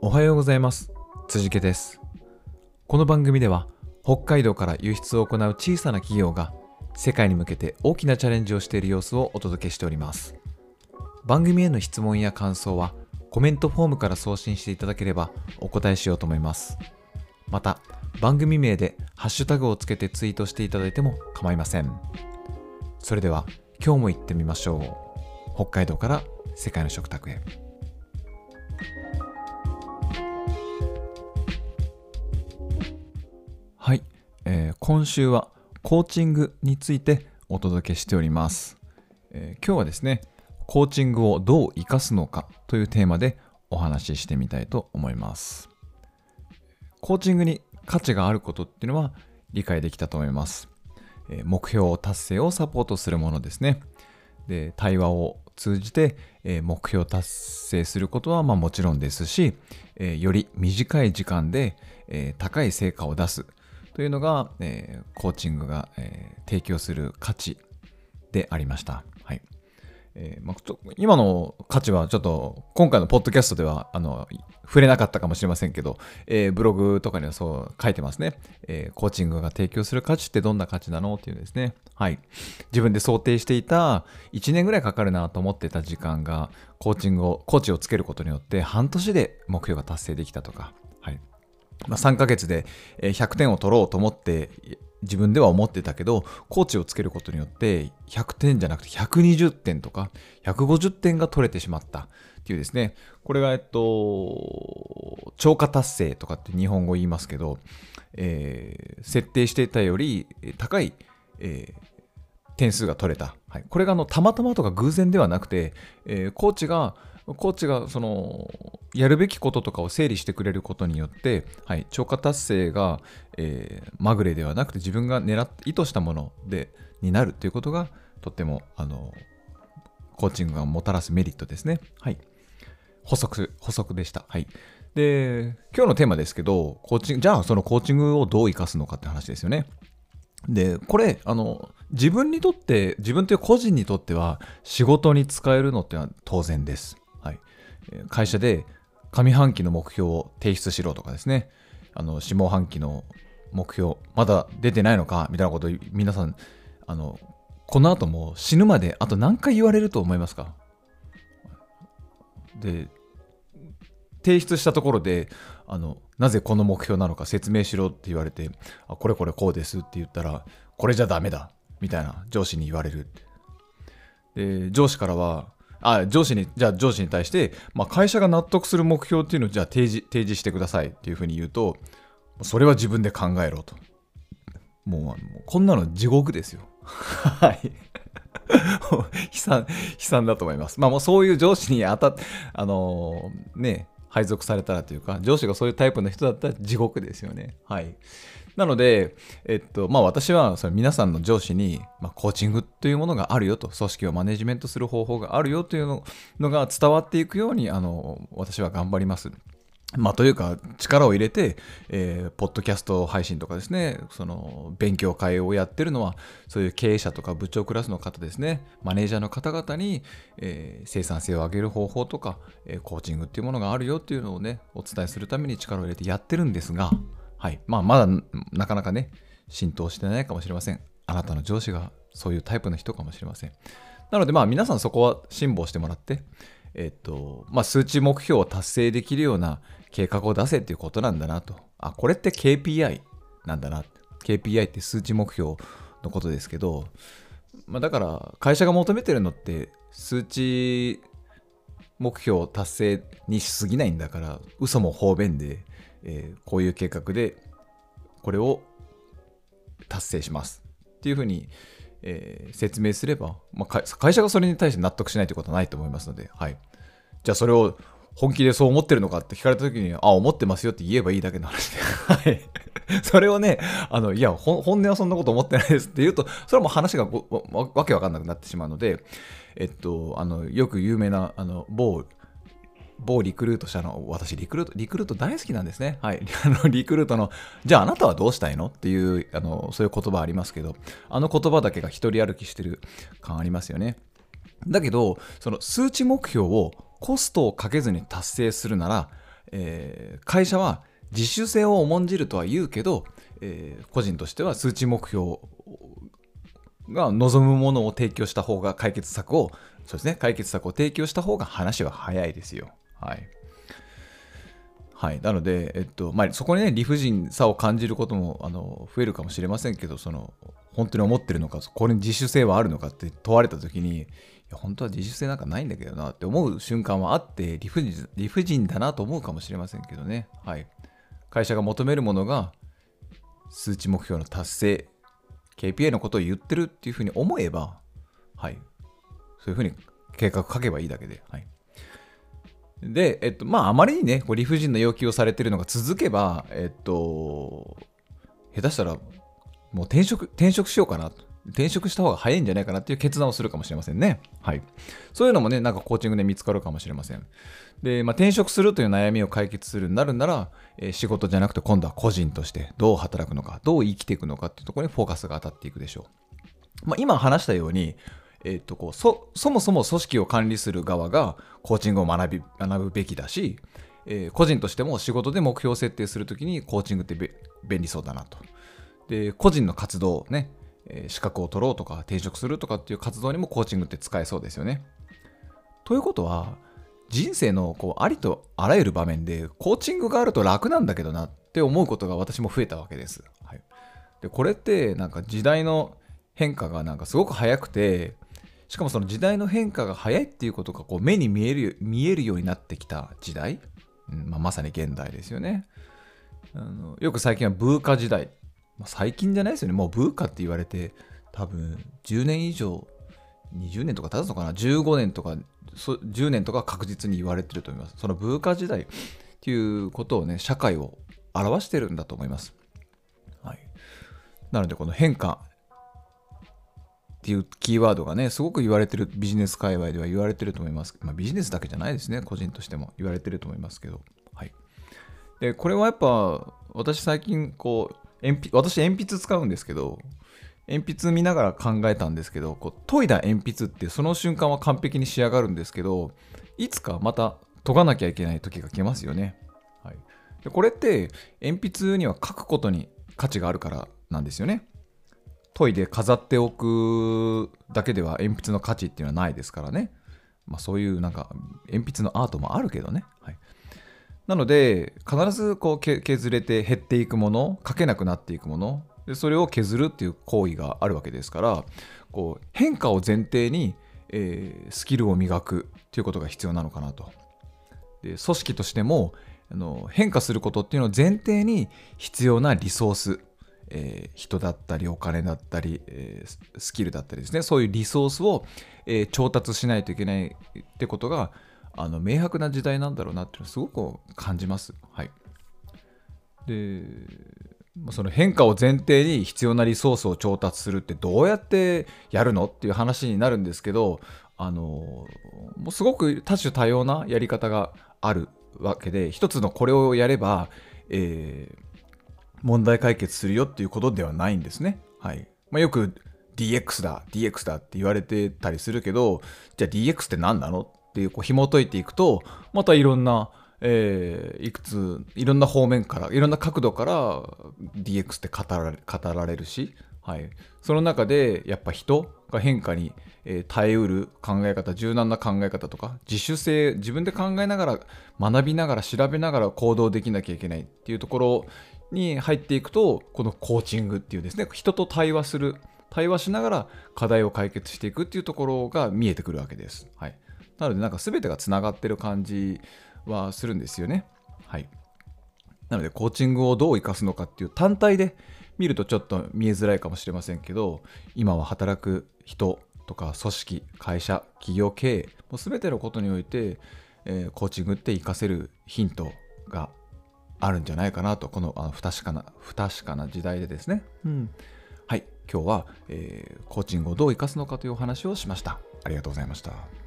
おはようございます。辻家です。この番組では北海道から輸出を行う小さな企業が世界に向けて大きなチャレンジをしている様子をお届けしております。番組への質問や感想はコメントフォームから送信していただければお答えしようと思います。また番組名でハッシュタグをつけてツイートしていただいても構いません。それでは今日も行ってみましょう。北海道から世界の食卓へ。えー今週はコーチングについてお届けしております、えー今日はですねコーチングをどう生かすのかというテーマでお話ししてみたいと思いますコーチングに価値があることっていうのは理解できたと思います。えー目標達成をサポートするものですね。で、対話を通じて、え目標達成することはまもちろんですし、えより短い時間で、え高い成果を出すというのが、えーコーチングが、えー提供する価値でありました。はい。えーまあ、今の価値はちょっと今回のポッドキャストではあの触れなかったかもしれませんけど、えーブログとかにはそう書いてますね、えーコーチングが提供する価値ってどんな価値なのっていうですね、はい、自分で想定していた1年ぐらいかかるなと思ってた時間がコーチングをコーチをつけることによって半年で目標が達成できたとか、はい。まあ、3ヶ月で100点を取ろうと思って自分では思ってたけどコーチをつけることによって100点じゃなくて120点とか150点が取れてしまったっていうですね。これがえっと超過達成とかって日本語言いますけど、えー設定していたより高い、えー点数が取れた、はい、これがあのたまたまとか偶然ではなくて、えーコーチがコーチがそのやるべきこととかを整理してくれることによって、はい、超過達成が、えーまぐれではなくて自分が狙っ意図したものでになるということがとってもあのコーチングがもたらすメリットですね。はい、補足補足でした。はい、で今日のテーマですけどコーチングじゃあそのコーチングをどう生かすのかって話ですよね。でこれあの自分にとって自分という個人にとっては仕事に使えるのってのは当然です、はい、会社で上半期の目標を提出しろとかですね。あの下半期の目標まだ出てないのかみたいなこと皆さんあのこの後も死ぬまであと何回言われると思いますか？で提出したところであのなぜこの目標なのか説明しろって言われてあこれこれこうですって言ったらこれじゃダメだみたいな上司に言われる。で上司からはあ上司にじゃあ上司に対して、まあ、会社が納得する目標っていうのをじゃあ提示提示してくださいっていうふうに言うとそれは自分で考えろと。もうあのこんなの地獄ですよ。はい。悲惨悲惨だと思います。まあもうそういう上司に当たっあのーね配属されたらというか上司がそういうタイプの人だったら地獄ですよね。はいなので、えっと、まあ私はそれ皆さんの上司に、まあ、コーチングというものがあるよと、組織をマネジメントする方法があるよというののが伝わっていくように、あの、私は頑張ります。まあというか、力を入れて、えーポッドキャスト配信とかですね、その、勉強会をやってるのは、そういう経営者とか部長クラスの方ですね、マネージャーの方々に、えー生産性を上げる方法とか、えーコーチングっていうものがあるよっていうのをね、お伝えするために力を入れてやってるんですが、はい。まあ、まだなかなかね、浸透してないかもしれません。あなたの上司がそういうタイプの人かもしれません。なので、まあ、皆さんそこは辛抱してもらって、えっと、まあ、数値目標を達成できるような計画を出せっていうことなんだなと。あ、これって KPI なんだな。KPI って数値目標のことですけど、まあ、だから、会社が求めてるのって、数値目標達成にしすぎないんだから、嘘も方便で、えーこういう計画でこれを達成しますっていうふうに、えー説明すれば、まあ、会社がそれに対して納得しないということはないと思いますので、はい、じゃあそれを本気でそう思ってるのかって聞かれた時に、あ、思ってますよって言えばいいだけの話で、はい。それをね、あの、いや、本音はそんなこと思ってないですって言うと、それはもう話がわわけわかんなくなってしまうので、えっと、あの、よく有名な、あの、某某リクルート社の、私リクルート、リクルート大好きなんですね。はい。あの、リクルートの、じゃああなたはどうしたいの？っていう、あの、そういう言葉ありますけど、あの言葉だけが一人歩きしてる感ありますよね。だけど、その数値目標をコストをかけずに達成するなら、えー会社は自主性を重んじるとは言うけど、えー個人としては数値目標が望むものを提供した方が解決策をそうですね解決策を提供した方が話は早いですよはい。はい、なので、えっとまあ、そこにね理不尽さを感じることもあの増えるかもしれませんけどその本当に思ってるのかこれに自主性はあるのかって問われた時にいや本当は自主性なんかないんだけどなって思う瞬間はあって理不尽理不尽だなと思うかもしれませんけどね、はい、会社が求めるものが数値目標の達成 KPI のことを言ってるっていうふうに思えば、はい、そういうふうに計画書けばいいだけで、はい、で、えっと、まあ、あまりにね、こう理不尽な要求をされてるのが続けば、えっと、下手したら、もう転職、転職しようかなと。転職した方が早いんじゃないかなっていう決断をするかもしれませんね。はい。そういうのもね、なんかコーチングで見つかるかもしれません。で、まあ、転職するという悩みを解決するようになるなら、えー仕事じゃなくて今度は個人としてどう働くのか、どう生きていくのかっていうところにフォーカスが当たっていくでしょう。まあ、今話したように、えっとこうそそもそも組織を管理する側がコーチングを学び学ぶべきだし、えー個人としても仕事で目標設定するときにコーチングって便利そうだなと。で個人の活動ね、えー資格を取ろうとか転職するとかっていう活動にもコーチングって使えそうですよね。ということは人生のこうありとあらゆる場面でコーチングがあると楽なんだけどなって思うことが私も増えたわけです。はい、でこれってなんか時代の変化がなんかすごく早くてしかもその時代の変化が早いっていうことがこう目に見える見えるようになってきた時代、うんまあ、まさに現代ですよね。あのよく最近はブーカ時代、まあ、最近じゃないですよね。もうブーカって言われて多分10年以上20年とか経つのかな？15年とかそ10年とか確実に言われてると思います。そのブーカ時代っていうことをね社会を表してるんだと思います。はい。なのでこの変化っていうキーワードがね、すごく言われてる、ビジネス界隈では言われてると思います。まあ、ビジネスだけじゃないですね、個人としても言われてると思いますけど。はい。で、これはやっぱ、私最近、こう、鉛筆、私鉛筆使うんですけど、鉛筆見ながら考えたんですけど、こう研いだ鉛筆ってその瞬間は完璧に仕上がるんですけど、いつかまた研がなきゃいけない時が来ますよね。はい、でこれって鉛筆には書くことに価値があるからなんですよね。研いで飾っておくだけでは鉛筆の価値っていうのはないですからね。まあそういうなんか鉛筆のアートもあるけどね。はい、なので必ずこう削れて減っていくもの書けなくなっていくものでそれを削るっていう行為があるわけですからこう変化を前提に、えースキルを磨くっていうことが必要なのかなと。で組織としてもあの変化することっていうのを前提に必要なリソース、えー人だったりお金だったり、えースキルだったりですねそういうリソースを、えー調達しないといけないってことがあの明白な時代なんだろうなっていうのをすごく感じます。はい、でまあその変化を前提に必要なリソースを調達するってどうやってやるのっていう話になるんですけどあのもうすごく多種多様なやり方があるわけで一つのこれをやれば、えー問題解決するよっていうことではないんですね。はいまあ、よく DX だ DX だって言われてたりするけどじゃあ DX って何なのっていうこう紐解いていくとまたいろんなえーいくついろんな方面からいろんな角度から DX って語られ語られるし、はい、その中でやっぱ人が変化に、えー耐えうる考え方柔軟な考え方とか自主性自分で考えながら学びながら調べながら行動できなきゃいけないっていうところをに入っていくとこのコーチングっていうですね人と対話する対話しながら課題を解決していくっていうところが見えてくるわけです。はい、なのでなんか全てがつながってる感じはするんですよね。はい。なので、コーチングをどう生かすのかっていう単体で見るとちょっと見えづらいかもしれませんけど、今は働く人とか組織、会社、企業経営、もう全てのことにおいて、えーコーチングって活かせるヒントがあるんじゃないかなと、このあの不確かな、不確かな時代でですね。うん。はい。今日は、えーコーチングをどう生かすのかというお話をしました。ありがとうございました。